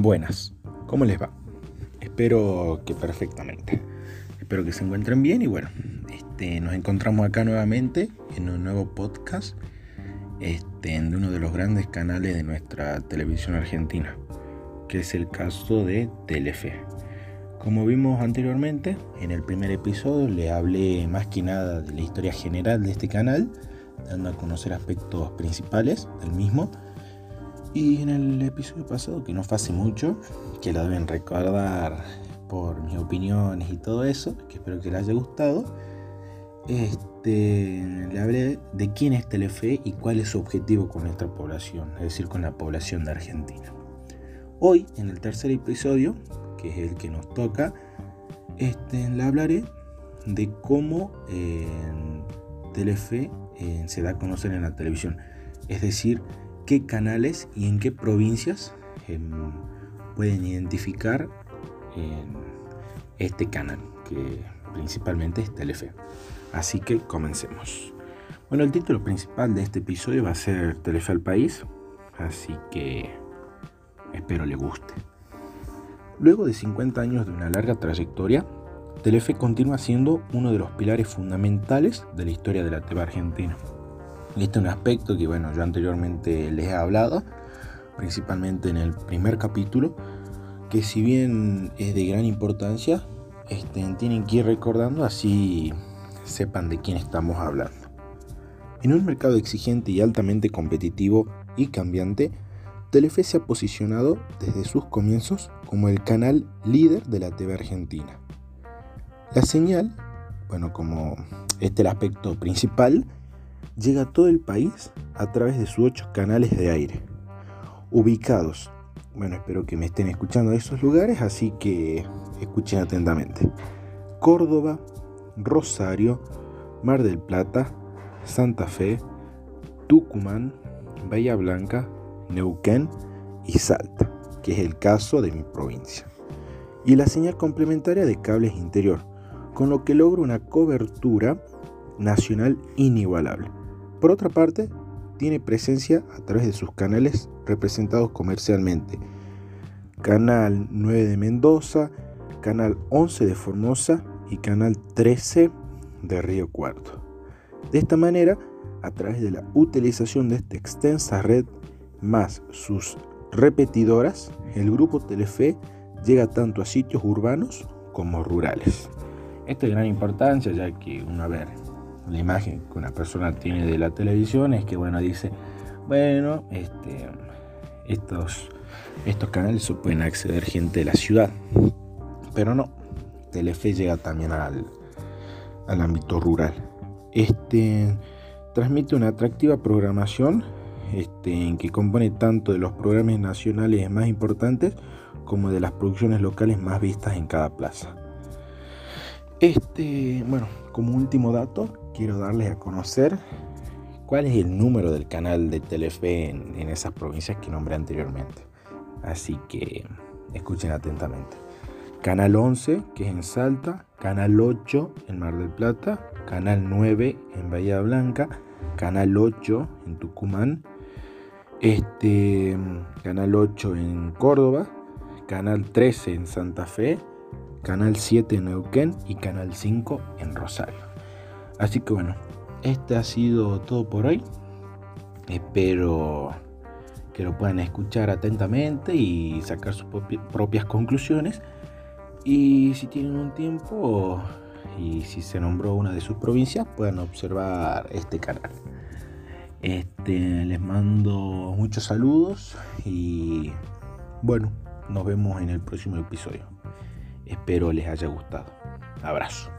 Buenas, ¿cómo les va? Espero que perfectamente. Espero que se encuentren bien y bueno, este, nos encontramos acá nuevamente en un nuevo podcast este, de uno de los grandes canales de nuestra televisión argentina, que es el caso de Telefe. Como vimos anteriormente, en el primer episodio le hablé más que nada de la historia general de este canal, dando a conocer aspectos principales del mismo y en el episodio pasado, que no fue hace mucho, que lo deben recordar por mis opiniones y todo eso, que espero que les haya gustado, este, le hablé de quién es Telefe y cuál es su objetivo con nuestra población, es decir, con la población de Argentina. Hoy, en el tercer episodio, que es el que nos toca, este, le hablaré de cómo eh, Telefe eh, se da a conocer en la televisión. Es decir, qué canales y en qué provincias em, pueden identificar em, este canal, que principalmente es Telefe. Así que comencemos. Bueno, el título principal de este episodio va a ser Telefe al País, así que espero le guste. Luego de 50 años de una larga trayectoria, Telefe continúa siendo uno de los pilares fundamentales de la historia de la TV argentina. Este es un aspecto que, bueno, yo anteriormente les he hablado, principalmente en el primer capítulo, que si bien es de gran importancia, este, tienen que ir recordando así sepan de quién estamos hablando. En un mercado exigente y altamente competitivo y cambiante, Telefe se ha posicionado desde sus comienzos como el canal líder de la TV argentina. La señal, bueno, como este es el aspecto principal, llega a todo el país a través de sus ocho canales de aire, ubicados. Bueno, espero que me estén escuchando de esos lugares, así que escuchen atentamente. Córdoba, Rosario, Mar del Plata, Santa Fe, Tucumán, Bahía Blanca, Neuquén y Salta, que es el caso de mi provincia. Y la señal complementaria de cables interior, con lo que logra una cobertura nacional inigualable. Por otra parte, tiene presencia a través de sus canales representados comercialmente. Canal 9 de Mendoza, Canal 11 de Formosa y Canal 13 de Río Cuarto. De esta manera, a través de la utilización de esta extensa red más sus repetidoras, el grupo Telefe llega tanto a sitios urbanos como rurales. Esto es de gran importancia ya que una vez la imagen que una persona tiene de la televisión es que, bueno, dice, bueno, este, estos, estos canales se pueden acceder gente de la ciudad. Pero no, Telefe llega también al, al ámbito rural. Este transmite una atractiva programación este, en que compone tanto de los programas nacionales más importantes como de las producciones locales más vistas en cada plaza. Este, bueno, como último dato, quiero darles a conocer cuál es el número del canal de Telefe en, esas provincias que nombré anteriormente. Así que escuchen atentamente. Canal 11, que es en Salta, Canal 8 en Mar del Plata, Canal 9 en Bahía Blanca, Canal 8 en Tucumán, este, Canal 8 en Córdoba, Canal 13 en Santa Fe, Canal 7 en Neuquén y Canal 5 en Rosario. Así que bueno, este ha sido todo por hoy. Espero que lo puedan escuchar atentamente y sacar sus propias conclusiones. Y si tienen un tiempo y si se nombró una de sus provincias, puedan observar este canal. Este, les mando muchos saludos y bueno, nos vemos en el próximo episodio. Espero les haya gustado. Abrazo.